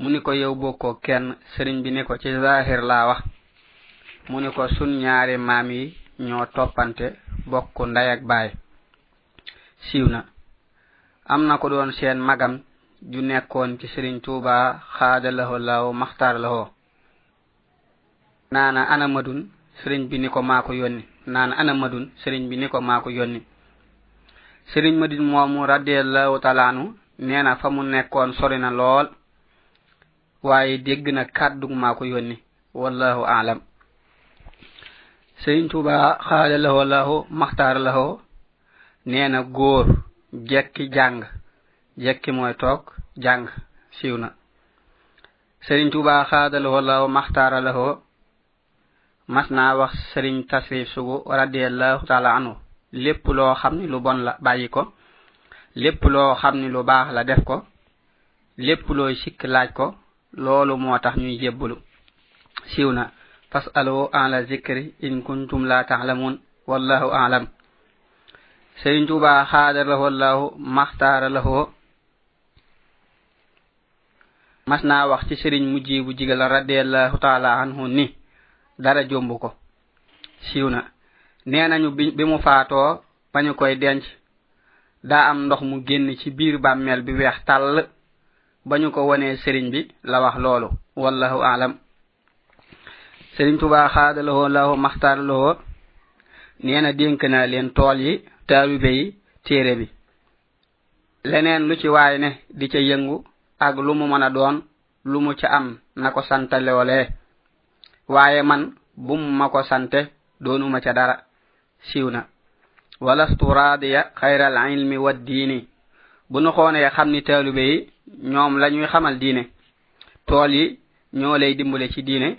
mu ni ko yow bokkoo kenn sëriñ bi ni ko ci zahir laa wax mu ni ko sun ñaari maam yi ñoo toppante bokk nday ak baay siiw na am na ko doon seen magam ju nekkoon ci sëriñ tuuba xaada laho law maxtaar laho naana ana madun sëriñ bi ni ko maa ko yónni naana ana madun sëriñ bi ni ko maa ko yónni sëriñ madin moomu radiallahu talaanu nee na fa mu nekkoon sori na lool waaye dégg na kàddu maa ko yónni wallahu alam sëriñ tuuba xaala laho laho maxtaar laho nee na góor jekki jàng jekki mooy toog jàng siiw na sëriñ tuuba xaadalahoo law maxtaaralahoo mas naa wax sëriñ tasrif sugu radiallahu taala anhu lépp loo xam ni lu bon la bàyyi ko lépp loo xam ni lu baax la def ko lépp looy sikk laaj ko loolu moo tax ñuy jébbulu siiw na fasalu ala zikri in kuntum la taalamun wallahu alam sëriñ tuuba xaadalahoo law maxtaaralahoo mas naa wax ci sëriñ mujji bu jigal radiallahu taala anhu ni dara jomb ko siiw na nee nañu bi mu faatoo ba ñu koy denc daa am ndox mu génn ci biir bàmmeel bi weex tàll ba ñu ko wonee sëriñ bi la wax loolu wallahu alam sëriñ tubaa xaada lahoo lahoo maxtaar lahoo nee na dénk naa leen tool yi taalibe yi téere bi leneen lu ci waay ne di ca yëngu ak lu mu mën a doon lu mu ca am na ko sante loolee waaye man bum ma ko sante doonuma ca dara siiw na walastu raadiya xayral ilmi wa diini bu nu xoonee xam ni taalube yi ñoom la ñuy xamal diine tool yi ñoo lay dimbale ci diine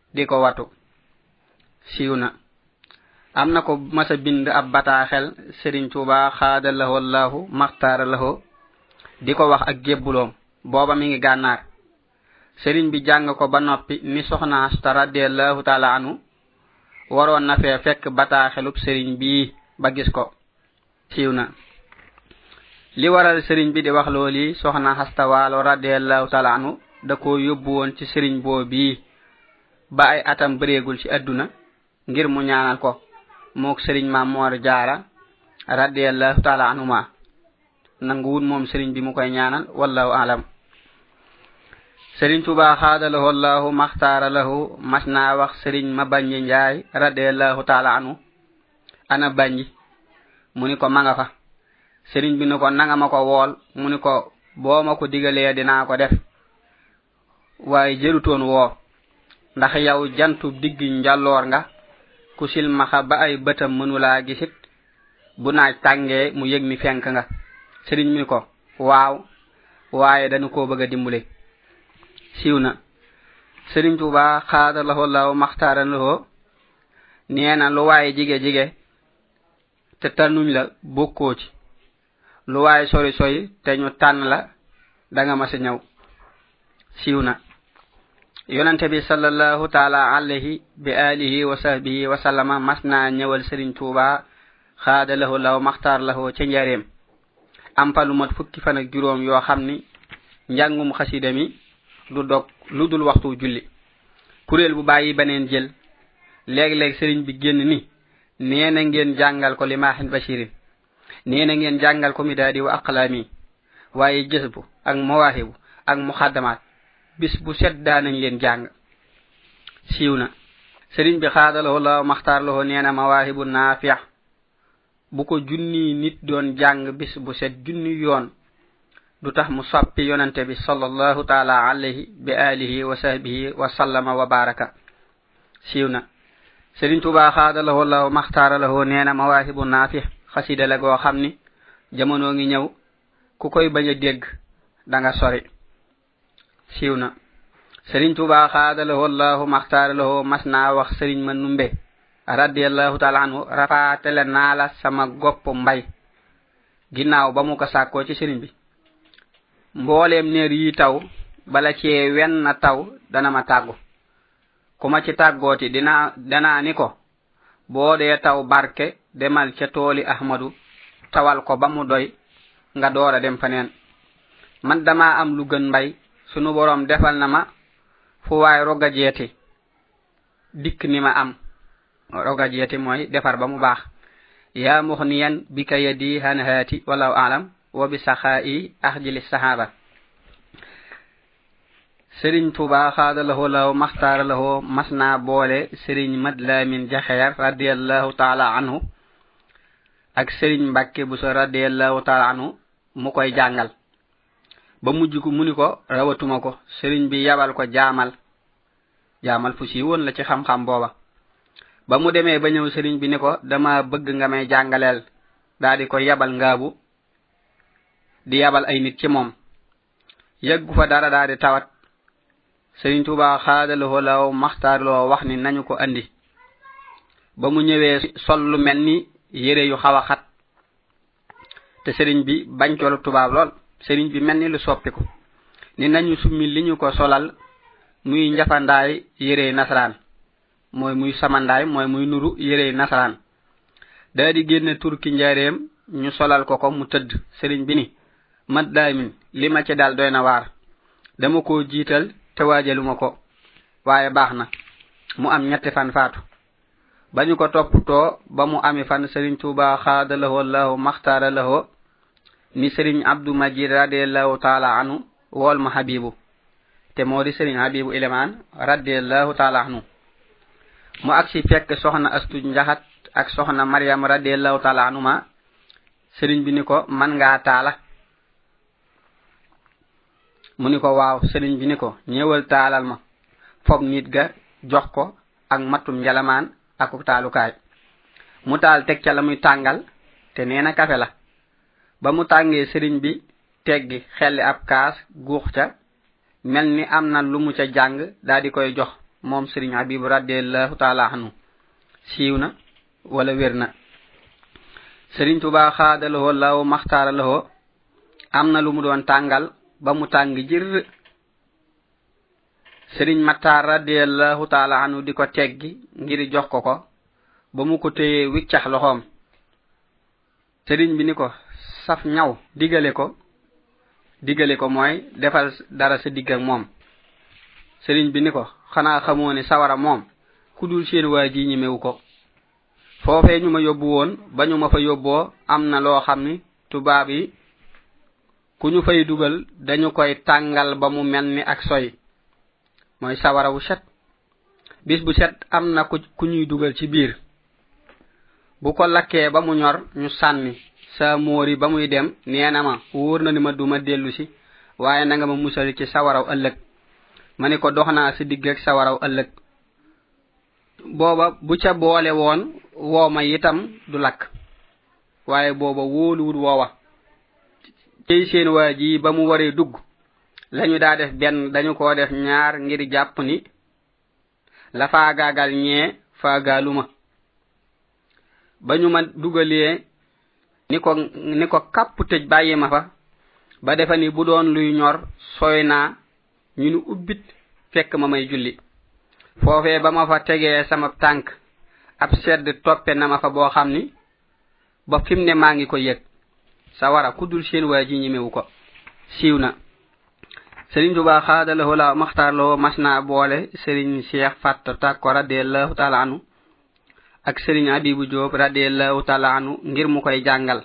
di ko watu siiw na am na ko masa bind ab bataaxel sëriñ tuuba xaada laho allahu maxtaara laho di ko wax ak jébbuloom booba mi ngi gànnaar sëriñ bi jàng ko ba noppi ni soxna asta radiallahu taala anu waroon na fee fekk bataaxelub sëriñ bii ba gis ko siiw na li waral sëriñ bi di wax loolu yi soxna xastawaalo radiallahu taala anu da ko yóbbu woon ci sëriñ boo bii ba ay atam bëreegul ci adduna ngir mu ñaanal ko mook sëriñ ma moor jaara radiallahu taala anuma nangu wut moom sëriñ bi mu koy ñaanal wallahu alam sëriñ tuba xaadalahu allahu maxtaara lahu mas naa wax sëriñ ma baññi njaay radiallahu taala anu ana bànji mu ni ko ma nga fa sëriñ bi ni ko nanga ma ko wool mu ni ko boo ma ko digalee dinaa ko def waaye jërutoon woo ndax yow jantu digg njàlloor nga ku silmaxa ba ay bëtam mënulaa gisit bu naaj tàngee mu yëg ni fenk nga sëriñ mi ko waaw waaye dañu koo bëgg a dimbule siiw na sëriñ tuuba xaada laxoo law maxtaaran laxoo nee na lu waaye jige jige te tànnuñ la bokkoo ci lu waaye sori sori te ñu tànn la da nga mas a ñëw siiw na yonente bi sallallahu taala alayhi bi alihi wa sahbihi wa sallama mas naa ñëwal sëriñ tuuba xaada lahu law maxtaar lahu ca njareem am fa lu mat fukki fan ak juróom yoo xam ni njàngum xasida mi du dog lu dul waxtu julli kuréel bu bàyyi beneen jël léeg-léeg sëriñ bi génn ni nee na ngeen jàngal ko limaaxin bashirin nee na ngeen jàngal ko midaadi wa aqlaami waaye jës bu ak mawaahibu ak muxaddamaat bis bu set daa nañ leen jàng siiw na sëriñ bi xaadaloo la maxtaar loo nee na mawaahibu naafiya bu ko junni nit doon jàng bis bu set junni yoon du tax mu soppi yonante bi sallallahu taala alayhi bi alihi wa sahbihi wa sallama wa baraka siiw na sëriñ tuba xaada lahoo law maxtaara lahoo nee na mawaahibu naafi xasida la goo xam ni jamono ngi ñëw ku koy bañ a dégg da nga sori siiw na sëriñ tuuba xaadalahoo allahu maxtaaralahoo mas naa wax sëriñ ma numbe radiallahu taala anhu rafaatale naa la sama gopp mbay ginnaaw ba mu ko sàkkoo ci sëriñ bi mbooleem neer yi taw bala cee wenn taw dana ma tàggu ku ma ci tàggooti dina danaa ni ko boo dee taw barke demal ca tooli ahmadu tawal ko ba mu doy nga doora dem faneen man dama am lu gën mbay sunu boroom defal na ma fu waay roga jeeti dikk ni ma am roga jeeti mooy defar ba mu baax yaa muxniyan bi ka yadi hanhaati walaw alam wa bi saxaa i axjili sahaaba sëriñ Tuubaa xaada lahoo law maxtaara lahoo mas naa boole sëriñ Mat Laamin Jaxeer radiallahu taala anhu ak sëriñ Mbàkke bu sa radiallahu taala anhu mu koy jàngal ba mujj ko mu ni ko rawatuma ko sëriñ bi yabal ko jaamal jaamal fu si woon la ci xam-xam booba ba mu demee ba ñëw sëriñ bi ni ko dama bëgg nga may jàngaleel daa di ko yabal ngaabu di yabal ay nit ci moom yeggu fa dara daal di tawat sëriñ tuuba xaadaloo law maxtaarloo wax ni nañu ko andi ba mu ñëwee sol lu mel ni yére yu xaw a xat te sëriñ bi bañ colu tubaab lool sëriñ bi mel ni lu soppiku ni nañu summi li ñu ko solal muy njafandaay yére nasaraan mooy muy samandaay mooy muy nuru yérey nasaraan daa di génne tur ki njaareem ñu solal ko ko mu tëdd sëriñ bi ni mat daay min li ma ci daal doy na waar dama ko jiital te waajaluma ko waaye baax na mu am ñetti fan faatu ba ñu ko topptoo ba mu ami fan sëriñ tuuba xaada lahoo lahoo maxtaara lahoo ni sëriñ abdu majid radiallahu taala anu wool ma habibu te moo di sëriñ habibu ilimaan radiallahu taala anhu mu agsi fekk soxna astu njaxat ak soxna mariam radiallahu taala anuma sëriñ bi ni ko man ngaa taala mu ni ko waaw sëriñ bi ni ko ñëwal taalal ma fob nit ga jox ko ak mattum njalamaan ak taalukaay mu taal teg ca la muy tàngal te nee na kafe la ba mu tàngee sëriñ bi teggi xelli ab kaas guux ca mel ni am na lu mu ca jàng daa di koy jox moom sëriñ abibu radiallahu taala anu siiw na wala wér na sëriñ tuba xaadalahoo law maxtaaralahoo am na lu mu doon tàngal ba mu tàng jir sëriñ mattaar radiallahu taala anu di ko teggi ngir jox ko ko ba mu ko téyee wiccax loxoom sëriñ bi ni ko saf ñaw digale ko digale ko mooy defal dara sa digg ak moom sëriñ bi ni ko xanaa xamoo ne sawara moom ku dul seen waa ji ñemewu ko foofee ñu ma yóbbu woon ba ñu ma fa yóbboo am na loo xam ni tubaab yi ku ñu fay dugal dañu koy tàngal ba mu mel ni ak soy mooy sawara wu set bis bu set am na ku ñuy dugal ci biir bu ko lakkee ba mu ñor ñu sànni sa moori ba muy dem nee na ma wóor na ni ma duma dellu si waaye na nga ma musal ci sawaraw ëllëg ma ni ko dox naa si digg ak sawaraw ëllëg booba bu ca boole woon woo ma itam du lakk waaye booba wóoluwul woowa cey seen waa ji ba mu waree dugg lañu daa def benn dañu ko def ñaar ngir jàpp ni la faagaagal ñee faagaaluma ba ñu ma dugalee ni ko ni ko kàpp tëj bàyyi ma fa ba defa ni bu doon luy ñor sooy naa ñu nu ubbit fekk ma may julli foofee ba ma fa tegee sama tànk ab sedd toppe na ma fa boo xam ni ba fim ne maa ngi ko yëg sawara ku dul seen waa ji ñemewu ko siiw na sëriñ tuba xaada la hola maxtaar loo mas naa boole sëriñ cheikh fatt tàkko radiallahu taala anu ak sëriñ abibu joob radiallahu taala anu ngir mu koy jàngal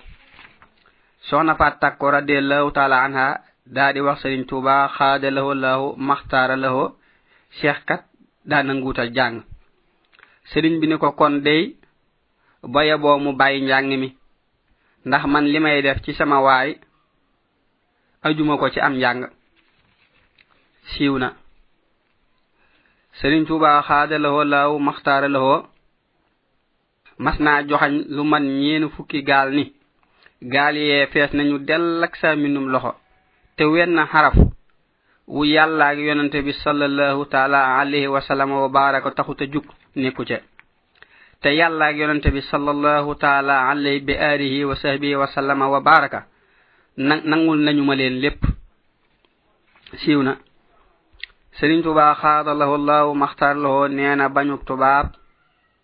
soxna faat tàkko radiallahu taala anha daa di wax sëriñ tuba xaada la hola maxtaara la ho cheikh kat daa nanguutal jàng sëriñ bi ni ko kon dey boye boo mu bàyyi njàng mi ndax man li may def ci sama waay ajuma ko ci am njàng siiw na sëriñ tuuba xaada lahoo laaw maxtaara lahoo mas naa joxañ lu man ñeen fukki gaal ni gaal yee fees nañu dell ak saa minum loxo te wenn xaraf wu yàlla ak yonante bi sallallahu taala alayhi wa sallam wa baraka taxut a jug nekku ca te yàlla ak yonante bi sallallahu taala alayhi bi alihi wa sahbihi wa sallam wa baraka nangul nañu ma leen lépp siiw na sëriñ tubaa xaada lahu allahu maxtaar lahu nee na bañuk tubaab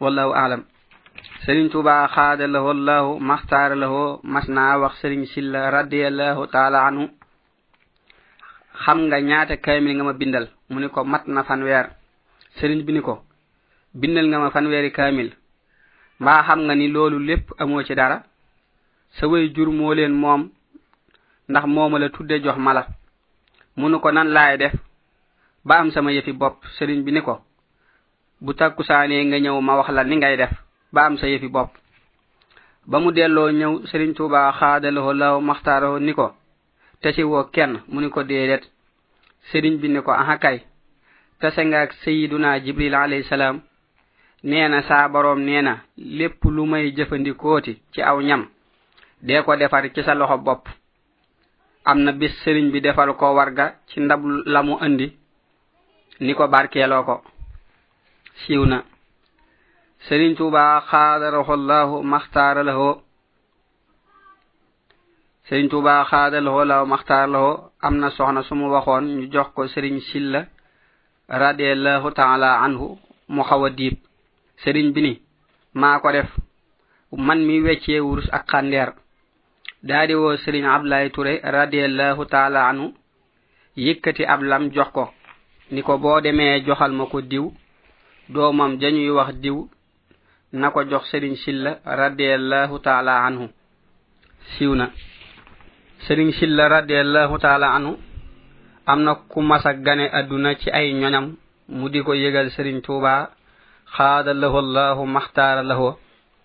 wallahu aalam sëriñ tuuba xaada lahoo llahu maxtaara lahoo mas naa wax sëriñ silla radiallahu taala anhu xam nga ñaata kaamil nga ma bindal mu ni ko mat na fanweer sëriñ bi ni ko bindal nga ma fanweeri kaamil mbaa xam nga ni loolu lépp amoo ci dara sa way jur moo leen moom ndax mooma la tudde jox mala mu nu ko nan laay def ba am sama yëfi bopp sëriñ bi ni ko bu tàkkusaanee nga ñëw ma wax la ni ngay def ba am sa yëfi bopp ba mu delloo ñëw sëriñ tuuba xaadaloo law maxtaaroo ni ko tasi woo kenn mu ni ko déedéet sëriñ bi ni ko aha kay tase nga ak sayiduna jibril alayhi salaam nee na saa boroom nee na lépp lu may jëfandikooti ci aw ñam dee ko defar ci sa loxo bopp am na bis sëriñ bi defal ko warga ci ndab la mu andi ni ko barkeeloo ko siiw na sëriñ tuuba xaadarahu llahu maxtaara lahu sëriñ tuuba xaadarahu llahu maxtaara lahu am na soxna su mu waxoon ñu jox ko sëriñ silla radiallahu taala anhu mu xaw a diib sëriñ bi ni maa ko def man mi weccee wurus ak xàndeer daa di woo sëriñ abdulaay ture radiallahu taala anu yëkkati ab lam jox ko ni ko boo demee joxal ma ko diw doomam jañuy wax diw na ko jox sëriñ silla radiallahu taala anhu siiw na sëriñ silla radiallahu taala anhu am na ku masa gane adduna ci ay ñoñam mu di ko yëgal sëriñ tuuba xaada lahu allahu maxtaara lahu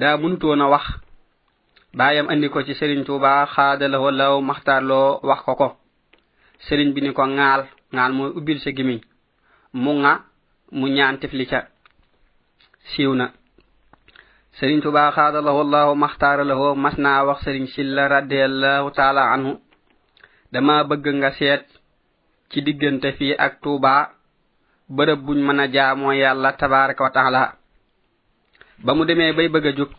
daa mënutoon a wax baayam andi ko ci sëriñ tuuba xaadalawoo law maxtaarloo wax ko ko sëriñ bi ni ko ŋaal ŋaal mooy ubbil sa gimiñ mu ŋa mu ñaan tifli ca siiw na sëriñ tuuba xaadalawoo law maxtaaralawoo mas naa wax sëriñ silla radiallahu taala anhu dama bëgg nga seet ci diggante fii ak tuuba bërëb buñ mën a jaamoo yàlla tabaraka wa taala ba mu demee bay bëgg a jóg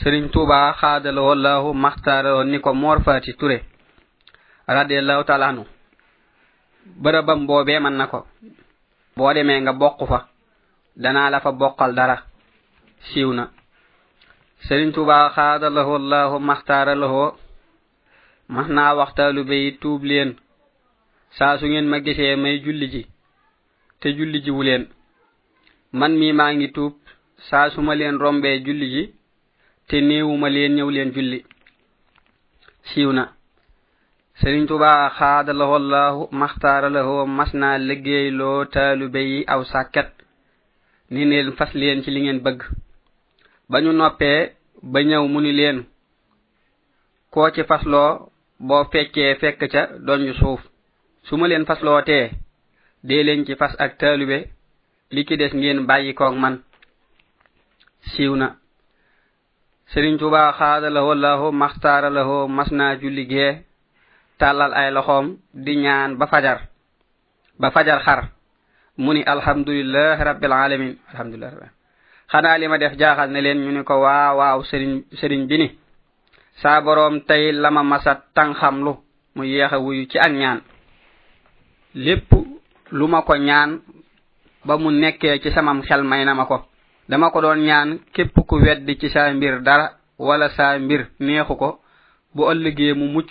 sëriñ tuubaa xaadaloo laahu maxtaaroo ni ko moor faati ture radiallahu taala anu bërëbam boobee mën na ko boo demee nga bokk fa danaa la fa bokkal dara siiw na sëriñ tuubaa xaadaloo laahu maxtaaraloo max naa waxtaalu bay tuub leen saa su ngeen ma gisee may julli ji te julli ji wu leen man mi maa ngi tuub saa su ma leen rombee julli ji te néewuma leen ñëw leen julli siiw na sëriñ tuba xaada laho laahu maxtaara laho mas naa liggéey loo taalube yi aw sàkket ni neen fas leen ci li ngeen bëgg ba ñu noppee ba ñëw mu ni leen koo ci fasloo boo feccee fekk ca doon suuf su ma leen fasloo tee dee leen ci fas ak taalube li ci des ngeen bàyyi koog man siiw na sëriñ tuba xaada la woo laahu maxtaara la woo mas naa julli gee tàllal ay loxoom di ñaan ba fajar ba fajar xar mu ni alhamdulilah rabbil alamin alhamdulilah rabbil xanaa li ma def jaaxal ne leen ñu ni ko waaw waaw sëriñ sëriñ bi ni saa boroom tey la ma masa tanxamlu mu yeex a wuyu ci ak ñaan lépp lu ma ko ñaan ba mu nekkee ci samam xel may na ma ko dama ko doon ñaan képp ku wedd ci saa mbir dara wala saa mbir neexu ko bu ëllëgee mu mucc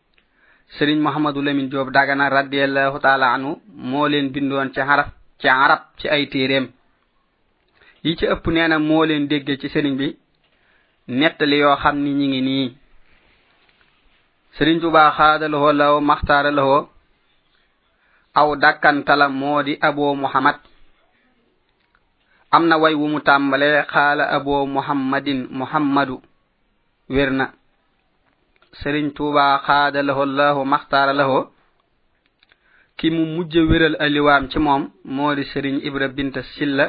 sëriñ mohamadou lamin joob dagana radiallahu taala anu moo leen bindoon ci xaraf ci arab ci ay téeréem yi ci ëpp nee na moo leen dégge ci sëriñ bi nettali yoo xam ni ñi ngi nii sëriñ tuba xaada laho lawo maxtaara laho aw dàkkantala moo di abo muhammad am na way wu mu tàmbale xaala abo muhammadin muhammadu wér na sëriñ tuuba xaada laho lahu maxtaara laho ki mu mujj wéral aliwaam ci moom moo di sëriñ ibra binta silla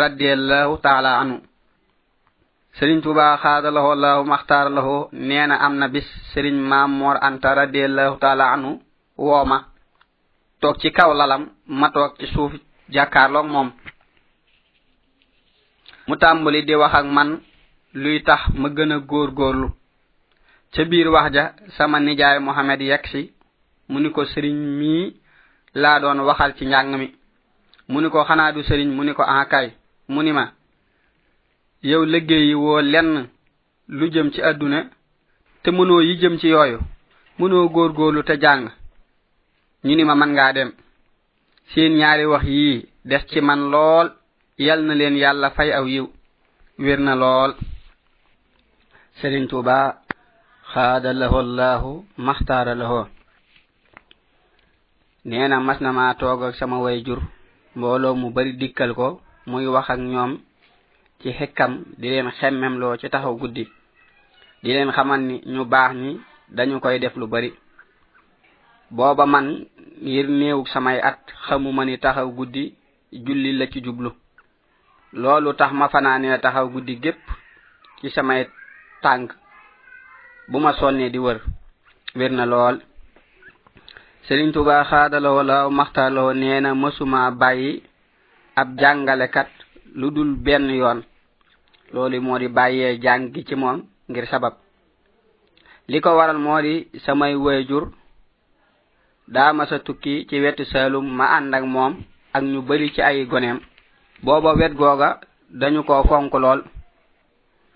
radiallahu taala anu sëriñ tuuba xaada laho lahu maxtaara laho nee na am na bis sëriñ maam moor anta radiallahu taala anu wooma toog ci kaw lalam ma toog ci suuf jàkkaarloog moom mu tàmbali di wax ak man luy tax ma gën a góor góorlu ca biir wax ja sama nijaay mohamed yegg si mu ni ko sëriñ mii laa doon waxal ci njàng mi mu ni ko xanaa du sëriñ mu ni ko ankay ah, mu ni ma yow liggéeyi woo lenn lu jëm ci àdduna te mënoo yi jëm ci yooyu mënoo góorgóorlu te jàng ñu ni ma man ngaa dem seen ñaari wax yii des ci man lool yal na leen yàlla fay aw yiw wér na lool sëriñ tuuba xaada lahoo laahu maxtaara lahoo nee na mas na maa toog ak sama way jur mbooloo mu bari dikkal ko muy wax ak ñoom ci xekkam di leen xemmem loo ci taxaw guddi di leen xamal ni ñu baax ni dañu koy def lu bari booba man ngir néewug samay at xamuma ni taxaw guddi julli la ci jublu loolu tax ma fanaanee taxaw guddi gépp ci samay tànk bu ma sonnee di wër wér na lool sëriñ tuba xaadaloo la maxtaloo nee na mësuma bàyyi ab jàngalekat lu dul benn yoon loolu moo di bàyyee jàng gi ci moom ngir sabab li ko waral moo di samay wayjur daa masa tukki ci wetu saalum ma ànd ak moom ak ñu bari ci ay goneem booba wet googa dañu ko fonk lool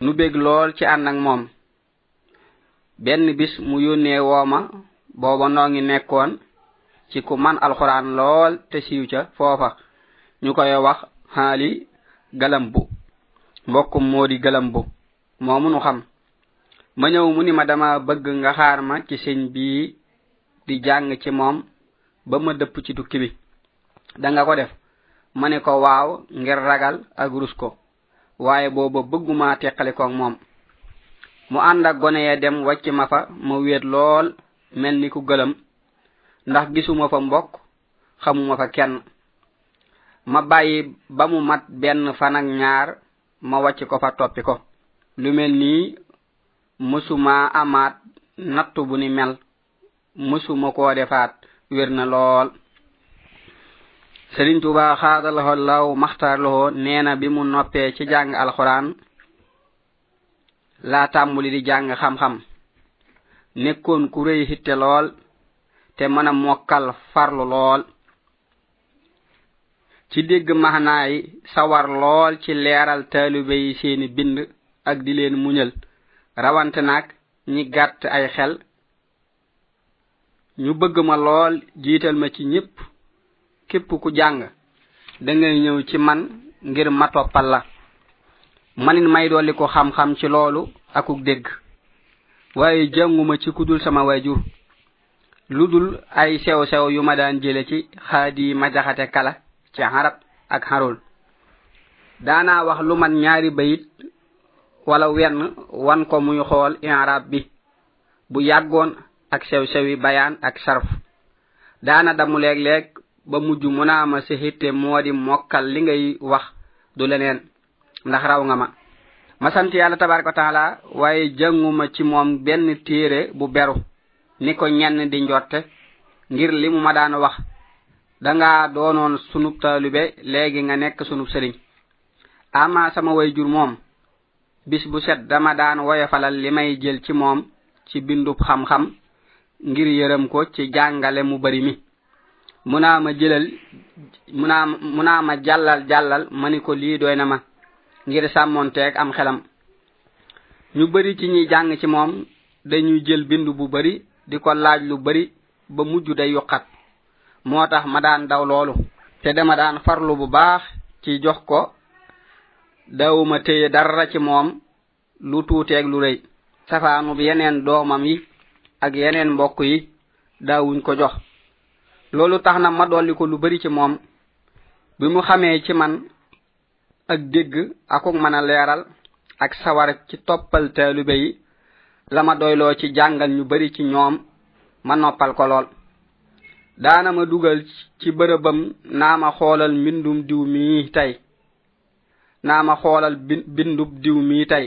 nu bég lool ci ànd ak moom benn bis mu yónnee wooma booba noo ngi nekkoon ci ku man alxuraan lool te siiw ca foofa ñu koy wax xaali galambu mbokkum moo di galambu moomu nu xam ma ñëw mu ni ma dama bëgg nga xaar ma ci sëñ bii di jàng ci moom ba ma dëpp ci tukki bi da nga ko def ma ne ko waaw ngir ragal ak rus ko waaye booba bëgguma teqali koog moom mu ànd ak gone ya dem wàcc ma fa ma wéet lool mel ni ku gëlam ndax gisuma fa mbokk xamuma fa kenn ma bàyyi ba mu mat benn fan ak ñaar ma wàcc ko fa toppi ko lu mel nii mësuma amaat nattu bu ni mel mësuma koo defaat wér na lool sëriñ tuuba xaadalaxo law maxtaar loxo nee na bi mu noppee ci jàng alxuraan laa tàmbuli di jàng xam-xam nekkoon ku rëy hitte lool te mën a mokkal farlu lool ci dégg maanaa yi sawar lool ci leeral taalibe yi seeni bind ak di leen muñal rawante nag ñi gàtt ay xel ñu bëgg ma lool jiital ma ci ñépp képp ku jàng da ngay ñëw ci man ngir ma toppal la manit may dolli ko xam-xam ci loolu akuk dégg waaye jànguma ci kudul sama waajur lu dul ay sew-sew yu ma daan jële ci xaadi ma jaxate kala ci arab ak xarul daanaa wax lu man ñaari bayit wala wenn wan ko muy xool inrab bi bu yàggoon ak sew-sewi bayaan ak sarf daana damu léeg-léeg ba mujj mu naa ma sa hitte moo di mokkal li ngay wax du leneen ndax raw nga ma ma sant yàlla tabaraka wa taala waaye jànguma ci moom benn téere bu beru ni ko ñenn di njotte ngir li mu ma daan wax danga doonoon sunub taalube léegi nga nekk sunub sëriñ ama sama way jur moom bis bu set dama daan woyofalal li may jël ci moom ci bindub xam-xam ngir yërëm ko ci jàngale mu bari mi mu naa ma jëlal mu naa mu naa ma jàllal jàllal ma ni ko lii doy na ma ngir sàmmoonteeg am xelam ñu bari ci ñi jàng ci moom dañuy jël bind bu bari di ko laaj lu bari ba mujj day yuqat moo tax ma daan daw loolu te dama daan farlu bu baax ci jox ko dawuma téye dara ci moom lu tuuteeg lu rëy safaanub yeneen doomam yi ak yeneen mbokk yi daawuñ ko jox loolu tax na ma dolli ko lu bari ci moom bi mu xamee ci man ak dégg akuk mën a leeral ak sawar ci toppal taalube yi la ma doyloo ci jàngal ñu bari ci ñoom ma noppal ko lool daana ma dugal ci bërëbam naa ma xoolal mbindum diw mii tey naa ma xoolal bindub diw mii tey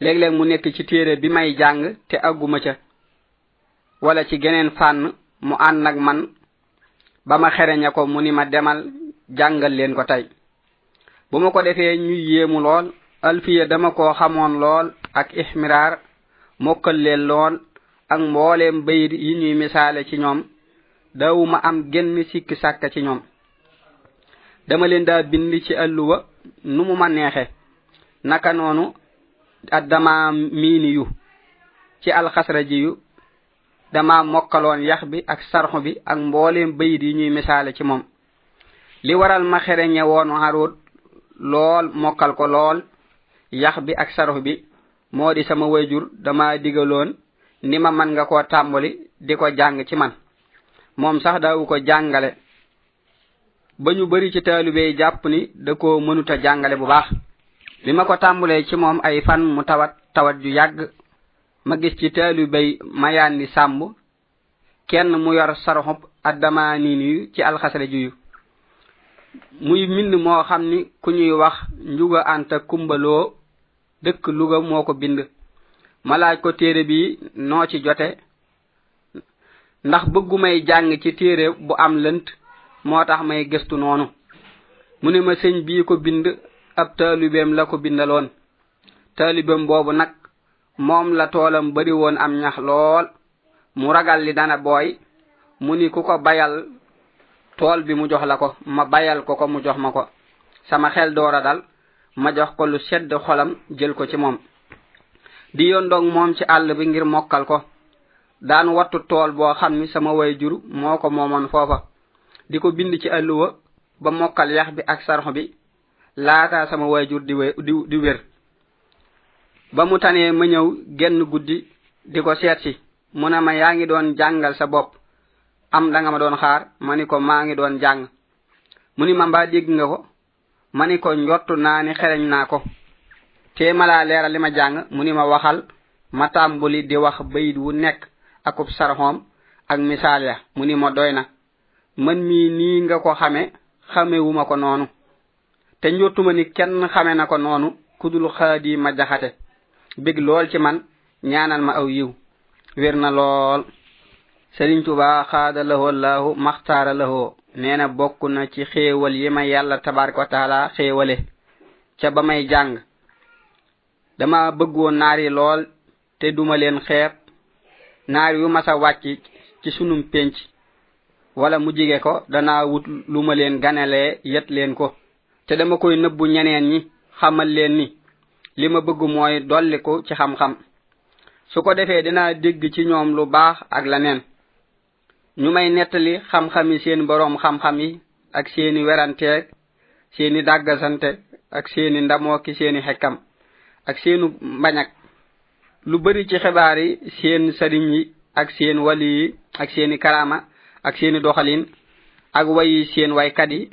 léeg-léeg mu nekk ci téere bi may jàng te àgguma ca wala ci geneen fànn mu ànd ak man ba ma xereña ko mu ni ma demal jàngal leen ko tey bu ma ko defee ñuy yéemu lool alfiya dama koo xamoon lool ak ixmiraar mokkal leen lool ak mbooleem bayit yi ñuy misaale ci ñoom dawuma am genn sikki sàkka ci ñoom dama leen daa bind ci alluwa nu mu ma neexe naka noonu addama miini yu ci alxasraji yu dama mokkaloon yax bi ak sarxu bi ak mbooleem bayit yi ñuy misaale ci moom li waral ma xereñe woonu haroot lool mokkal ko lool yax bi ak sarxu bi moo di sama wayjur dama digaloon ni ma man nga koo tàmbali di ko jàng ci man moom sax daawu ko jàngale ba ñu bari ci taalibe yi jàpp ni da ko mënut a jàngale bu baax bi ma ko tàmbulee ci moom ay fan mu tawat tawat ju yàgg ma gis ci taalibe yi mayaan ni sàmb kenn mu yor sarxub addamaaniin yu ci alxasale juyu muy mbind moo xam ni ku ñuy wax njuga anta kumbaloo dëkk luga moo ko bind ma laaj ko téere bi noo ci jote ndax bëggu may jàng ci téere bu am lënt moo tax may gëstu noonu mu ne ma sëñ bii ko bind ab taalibeem la ko bindaloon taalibeem boobu nag moom la toolam bari woon am ñax lool mu ragal li dana booy mu ni ku ko bayal tool bi mu jox la ko ma bayal ko ko mu jox ma ko sama xel doora dal ma jox ko lu sedd xolam jël ko ci moom di yondoog moom ci àll bi ngir mokkal ko daan wattu tool boo xam ni sama way jur moo ko moomoon foofa di ko bind ci àlluwa ba mokkal yax bi ak sarxo bi laata sama way jur di wé di di wér ba mu tanee ma ñëw genn guddi di ko seet si mu ne ma yaa ngi doon jàngal sa bopp am da nga ma doon xaar ma ni ko maa ngi doon jàng mu ni ma mbaa dégg nga ko ma ni ko njott naa ni xereñ naa ko tee ma laa leeral li ma jàng mu ni ma waxal ma tàmbuli di wax bayit wu nekk akub sarxoom ak misaal ya mu ni ma doy na man mii nii nga ko xame xamewuma ko noonu te njottuma ni kenn xame na ko noonu kudul xaadi ma jaxate bég lool ci man ñaanal ma aw yiw wér na lool sëriñ tuba xaada lahoo laahu maxtaara lahoo nee na bokk na ci xéewal yi ma yàlla tabaraka wa taala xéewale ca ba may jàng dama bëggoon naar yi lool te duma leen xeeb naar yu masa wàcc ci sunum pénc wala mu jige ko danaa wut lu ma leen ganelee yet leen ko te dama koy nëbbu ñeneen ñi xamal leen ni li ma bëgg mooy dolli ko ci xam-xam su ko defee dinaa dégg ci ñoom lu baax ak la neen ñu may nettali xam-xami seen boroom xam-xam yi ak seeni weranteeg seeni dàggasante ak seeni ndamoo ki seeni xekkam ak seenu mbañak lu bari ci xibaar yi seen sëriñ yi ak seen wali yi ak seeni karaama ak seeni doxalin ak wayi seen waykat yi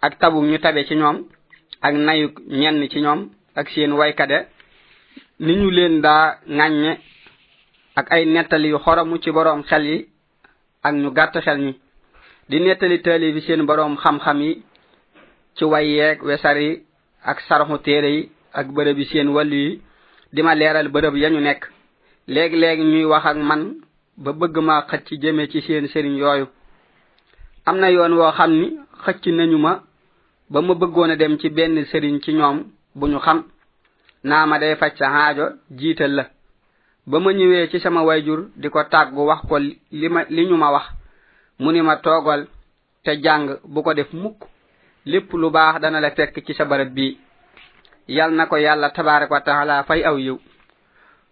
ak tabu ñu tabe ci ñoom ak nayu ñenn ci ñoom ak seen waykade ni ñu leen daa ŋàññe ak ay nettali yu xoromu ci boroom xel yi ak ñu gàtt xel ñi di nettali taali bi seen boroom xam-xam yi ci way yeeg wesar yi ak saraxu téere yi ak bërëb yi seen wàllu yi di ma leeral bërëb ya ñu nekk léeg-léeg ñuy wax ak man ba bëgg ma xëcc jëme ci seen sëriñ yooyu am na yoon woo xam ni xëcc nañu ma ba ma bëggoon a dem ci benn sëriñ ci ñoom bu ñu xam naa ma day faj sa xaajo jiital la ba ma ñëwee ci sama wayjur di ko tàggu wax ko li ma li ñu ma wax mu ni ma toogal te jàng bu ko def mukk lépp lu baax dana la fekk ci sa barab bi yal na ko yàlla tabaaraka wa taala fay aw yiw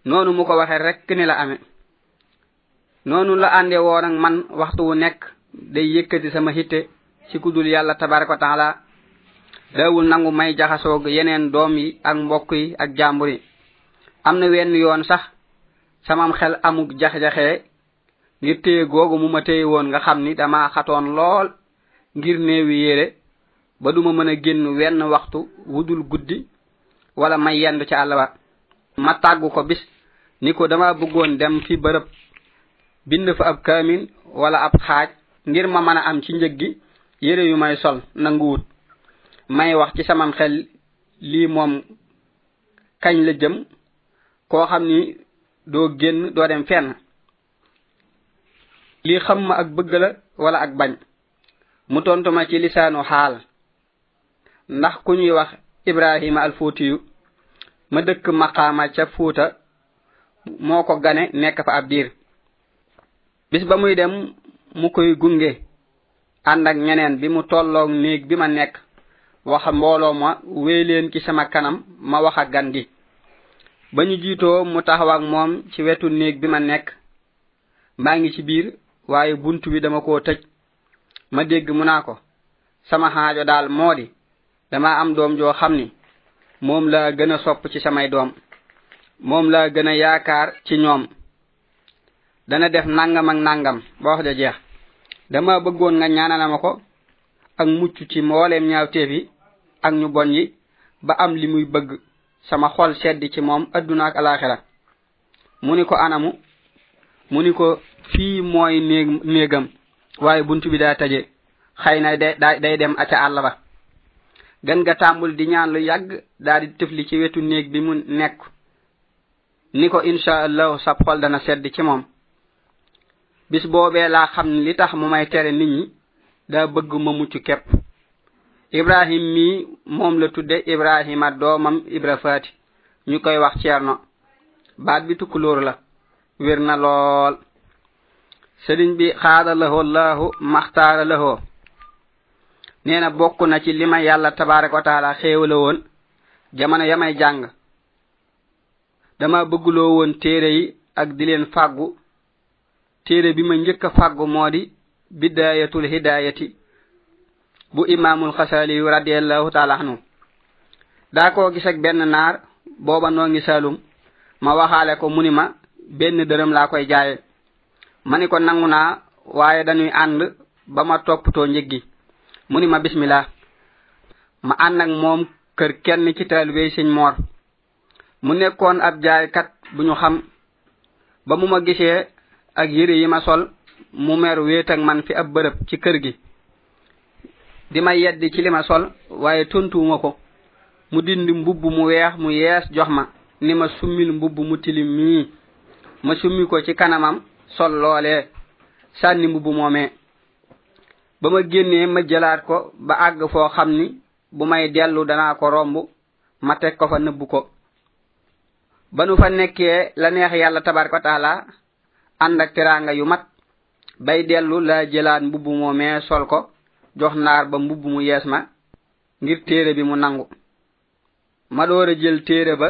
noonu mu ko waxee rekk ni la amee noonu la àndee woon ak man waxtu wu nekk day yëkkati sama hitte ci ku dul yàlla tabaaraka wa taala daawul nangu may jaxasoog yeneen doom yi ak mbokk yi ak jàmbur yi am na wenn yoon sax samam xel amug jax-jaxee ngir téye googu mu ma téye woon nga xam ni dama xatoon lool ngir néewi yére ba duma mën a génn wenn waxtu wudul guddi wala may yendu ca àll ba ma tàggu ko bis ni ko dama bëggoon dem fi bërëb bind fa ab kaamin wala ab xaaj ngir ma mën a am ci njëg gi yére yu may sol nanguwut may wax ci samam xel lii moom kañ la jëm koo xam ni doo génn doo dem fenn lii xam ma ak bëgg la wala ak bañ mu tontu ma ci lisaanu xaal ndax ku ñuy wax ibrahima al fóotiyu ma dëkk maqaama ca fuuta moo ko gane nekk fa ab diir bis ba muy dem mu koy gunge ànd ak ñeneen bi mu tolloog néeg bi ma nekk wax mbooloo ma wéy leen ci sama kanam ma wax ak gan gi ba ñu jiitoo mu taxaw ak moom ci wetu néeg bi ma nekk maa ngi ci biir waaye bunt bi dama koo tëj ma dégg mu naa ko sama xaajo daal moo di dama am doom joo xam ni moom laa gën a sopp ci samay doom moom laa gën a yaakaar ci ñoom dana def nangam ak nangam ba wax ja jeex dama bëggoon nga ñaanala ma ko ak mucc ci mbooleem ñaawteef yi ak ñu bon yi ba am li muy bëgg sama xol sedd ci moom adduna ak alaxira mu ni ko anamu mu ni ko fii mooy néeg néegam waaye bunt bi daa taje xëy na day day dem ca àll ba gën nga tàmbul di ñaan lu yàgg daa di tëfli ci wetu néeg bi mu nekk ni ko insha allahu sab xol dana sedd ci moom bis boobee laa xam ne li tax mu may tere nit ñi daa bëgg ma mucc kepp ibrahim mi moom la tudde ibrahima doomam ibra faati ñu koy wax ceerno baat bi tukkulóor la wér na lool sëriñ bi xaada lahoo laahu maxtaara lahoo nee na bokk na ci li ma yàlla tabaaraka wa taala xéewale woon jamono ya may jàng dama bëgguloo woon téere yi ak di leen fàggu téere bi ma njëkk a fàggu moo di bidaayatul hidaayati bu imaamul xasaali yu radiallahu taala anhu daa koo gis ak benn naar booba noo ngi saalum ma waxaale ko mu ni ma benn dërëm laa koy jaaye ma ni ko nangu naa waaye dañuy ànd ba ma toppatoo njëg gi mu ni ma bismillah ma ànd ak moom kër kenn ci taalibey sëñ moor mu nekkoon ab jaaykat bu ñu xam ba mu ma gisee ak yére yi ma sol mu mer wéet ak man fi ab bërëb ci kër gi di ma yedd ci li ma sol waaye tontuwuma ko mu dindi mbubb mu weex mu yees jox ma ni ma summil mbubb mu tilim mii ma summi ko ci kanamam sol loolee sànni mbubb moomee ba ma génnee ma jëlaat ko ba àgg foo xam ni bu may dellu danaa ko romb ma teg ko fa nëbbu ko ba nu fa nekkee la neex yàlla tabaraka wa taala ànd ak teraanga yu mat bay dellu la jëlaat mbubb moomee sol ko jox naar ba mbubb mu yees ma ngir téere bi mu nangu ma door a jël téere ba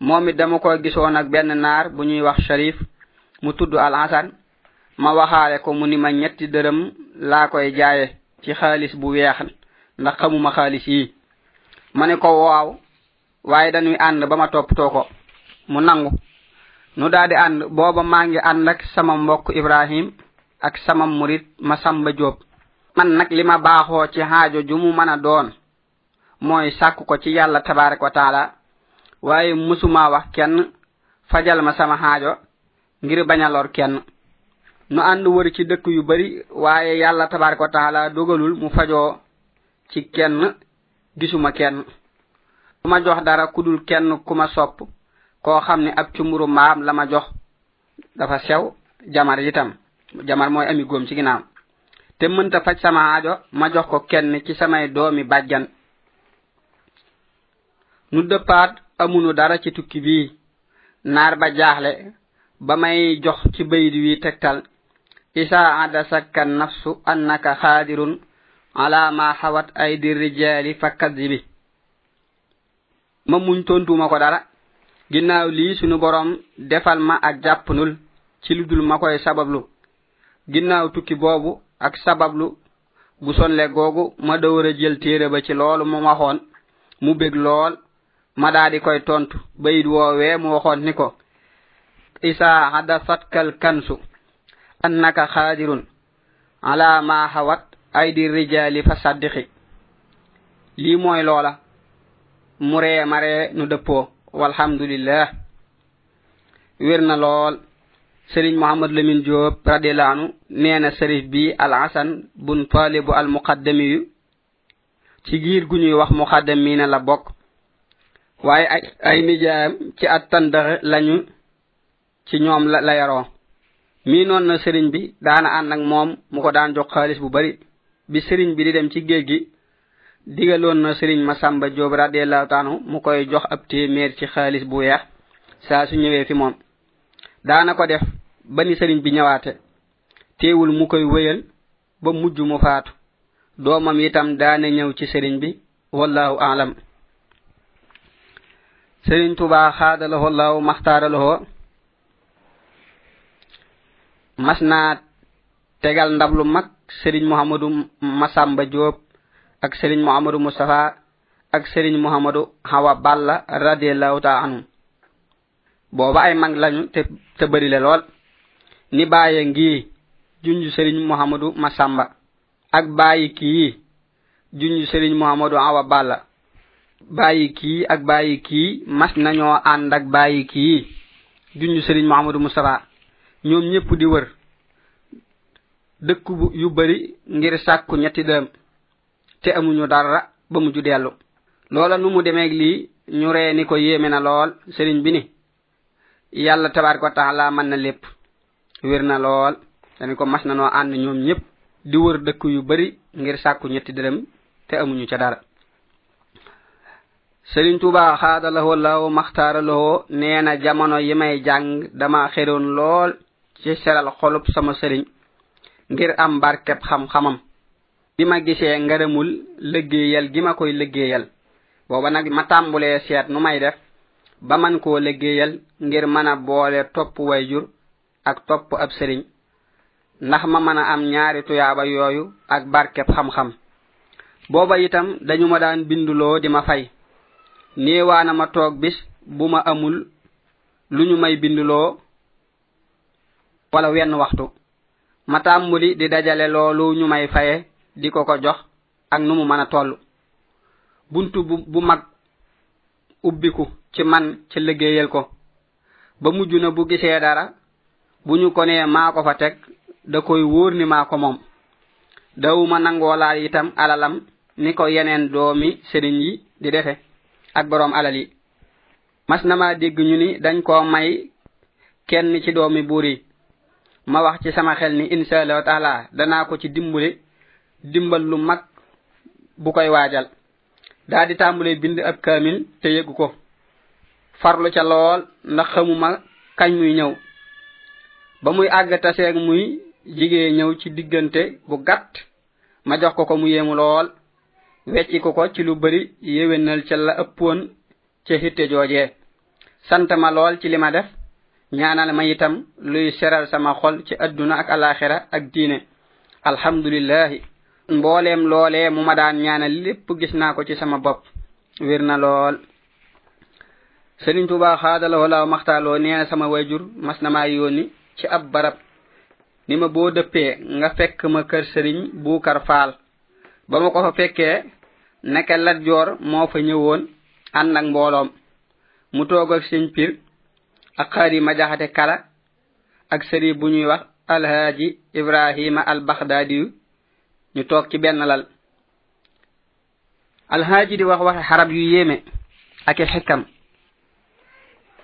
moom it dama ko gisoon ak benn naar bu ñuy wax sharif mu tudd al hasan ma waxaale ko mu ni ma ñetti dërëm laa koy jaaye ci xaalis bu weex ndax xamuma xaalis yi ma ne ko waaw waaye dañuy ànd ba ma toppatoo ko mu nangu nu daal di ànd booba maa ngi ànd ak sama mbokk ibrahim ak sama murit ma samba jóob man nag li ma baaxoo ci xaajo ju mu mën a doon mooy sàkku ko ci yàlla tabaaraka wa taala waaye mësumaa wax kenn fajal ma sama xaajo ngir bañ a lor kenn nu ànd wër ci dëkk yu bari waaye yàlla tabaaraka wa taala dogalul mu fajoo ci kenn gisuma kenn ku ma jox dara ku dul kenn ku ma sopp koo xam ne ab cumuru mbaam la ma jox dafa sew jamar itam jamar mooy ami góom ci ginnaaw te mënta faj sama aajo ma jox ko kenn ci samay doomi bàjjan nu dëppaat amunu dara ci tukki bii naar ba jaaxle ba may jox ci bayit wi tegtal isa adasakka nafsu annaka xaadirun ala ma xawat aydi rijaali fa kaddi bi ma muñ tontuma ko dara ginnaaw lii sunu boroom defal ma ak jàppnul ci lu dul ma koy sabablu ginnaaw tukki boobu ak sabablu gu sonle googu ma dawar a jël téere ba ci loolu mu waxoon mu bég lool ma daa di koy tontu bayit woowee mu waxoon ni ko isaa hadasatkal kansu annaka xaadirun ala ma xawat ay di rijaali fa sàddixi lii mooy loola mu ree ma ree nu dëppoo walhamdulillah wér na lool sëriñ mohamad lamin joob radiallahu anu nee na sërif bi al hasan bun taalibu al muqaddami yu ci giir gu ñuy wax muqaddam mii na la bokk waaye ay ay nijaayam ci at tandax lañu ci ñoom la la yaroo mii noon na sëriñ bi daana ànd ak moom mu ko daan jox xaalis bu bari bi sëriñ bi di dem ci géej gi digaloon na sëriñ ma sàmba jóob radiallahu taanu mu koy jox ab téeméer ci xaalis bu weex saa su ñëwee fi moom daana ko def ba ni sëriñ bi ñëwaate teewul mu koy wéyal ba mujj mu faatu doomam itam daane ñëw ci sëriñ bi wallahu alam sëriñ tuba xaadalaho law maxtaaralaho mas naa tegal ndab lu mag sëriñ muhammadu masamba jóob ak sëriñ muhammadu mustafa ak sëriñ muhammadu hawa balla radiallahu taala anhu booba ay mag lañu te te bari le lool ni bàyye ngii junj sëriñ muhammadu masamba ak bàyyi kii junj sëriñ muhammadu awa balla bàyyi kii ak bàyyi kii mas nañoo ànd ak bàyyi kii junj sëriñ muhammadu mustafa ñoom ñépp di wër dëkk yu bari ngir sàkku ñetti dërëm te amuñu dara ba mujj dellu loola nu mu demeeg lii ñu ree ni ko yéeme na lool sëriñ bi ni yàlla tabaar ko taala mën na lépp wér na lool dañu ko mas na noo ànd ñoom ñëpp di wër dëkk yu bari ngir sàkku ñetti dërëm te amuñu ca dara sëriñ tuuba xaada laxoo laxoo maxtaara laxoo nee na jamono yi may jàng dama xeroon lool ci seral xolub sama sëriñ ngir am barkeb xam-xamam bi ma gisee ngërëmul liggéeyal gi ma koy liggéeyal booba nag ma tàmbulee seet nu may def ba man koo liggéeyal ngir mën a boole topp way jur ak topp ab sëriñ ndax ma mën a am ñaari tuyaaba yooyu ak barkeb xam-xam booba itam dañu ma daan binduloo di ma fay néewaana ma toog bis bu ma amul lu ñu may binduloo wala wenn waxtu ma tàmmuli di dajale loolu ñu may faye di ko ko jox ak nu mu mën a toll buntu bu bu mag ubbiku ci man ci liggéeyal ko ba mujj na bu gisee dara bu ñu ko nee maa ko fa teg da koy wóor ni maa ko moom dawuma nangoo laal itam alalam ni ko yeneen doomi sëriñ yi di defe ak boroom alal yi mas na maa dégg ñu ni dañ koo may kenn ci doomi buur yi ma wax ci sama xel ni insha allahu taala danaa ko ci dimbali dimbal lu mag bu koy waajal daa di tàmbale bind ab kaamin te yëggu ko farlu ca lool ndax xamuma kañ muy ñëw ba muy àgg taseeg muy jigee ñëw ci diggante bu gàtt ma jox ko ko mu yéemu lool wecci ko ko ci lu bari yéwénal ca la ëppoon ci hitte jooje sant ma lool ci li ma def ñaanal ma itam luy seral sama xol ci adduna ak alaxira ak diine alhamdulillahi mbooleem loolee mu ma daan ñaanal lépp gis naa ko ci sama bopp wér na lool sëriñ tuuba xaadala wala maxtaaloo nee na sama wayjur mas na maa yónni ci ab barab ni ma boo dëppee nga fekk ma kër sëriñ buukar faal ba ma ko fa fekkee naka lat joor moo fa ñëwoon ànd ak mbooloom mu toog ak sëñ pir ak xaari ma jaxate kala ak sëri bu ñuy wax alhaaji ibrahima al baxdaadi ñu toog ci benn lal alhaaji di wax waxe xarab yu yéeme ak i xikam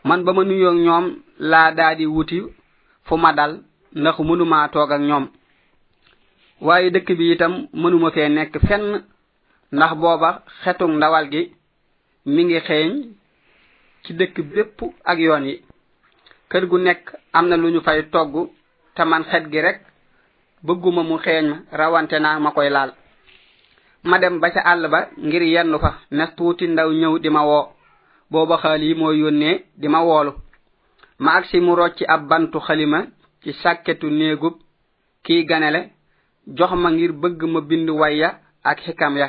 man ba ma nuyoo ñoom laa daa di wuti fu ma dal ndax mënumaa toog ak ñoom waaye dëkk bi itam mënuma fee nekk fenn ndax booba xetuk ndawal gi mi ngi xeeñ ci dëkk bépp ak yoon yi kër gu nekk am na lu ñu fay togg te man xet gi rek bëgguma mu xeeñ ma rawante naa ma koy laal ma dem ba ca àll ba ngir yenn fa nes tuuti ndaw ñëw di ma woo booba xaal yi moo yónnee di ma woolu ma agsi mu rocci ab bantu xalima ci sàkketu néegub kiy ganele jox ma ngir bëgg ma bind wayya ak xikam ya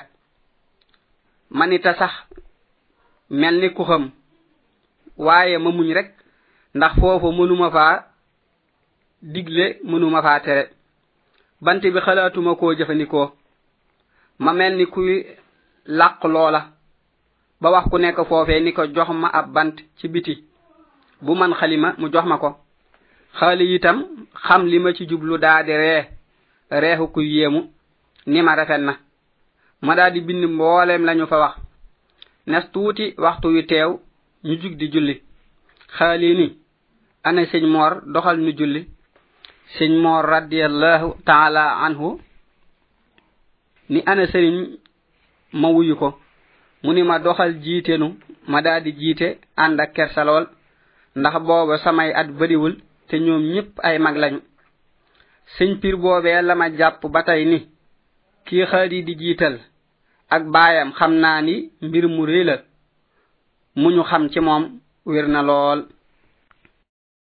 ma ni ta sax mel ni ku xam waaye ma muñ rek ndax foofu mënuma faa digle mënuma faa tere bant bi xalaatuma koo jëfandikoo ma mel ni kuy làq loola ba wax ku nekk foofee ni ko jox ma ab bant ci biti bu man xalima mu jox ma ko xaali itam xam li ma ci jublu daa di ree reexu ku yéemu ni ma rafet na ma daa di bind mbooleem lañu fa wax nes tuuti waxtu wi teew ñu jug di julli xaali ni ana sëñ moor doxal nu julli sëñ moor radiallahu taala anhu ni ana sëriñ ma wuyu ko mu ni ma doxal jiite nu ma daal di jiite ànd ak kersa lool ndax booba samay at bariwul te ñoom ñépp ay mag lañu sëñ pir boobee la ma jàpp ba tey ni kii xaadi di jiital ak baayam xam naa ni mbir mu réy la mu ñu xam ci moom wér na lool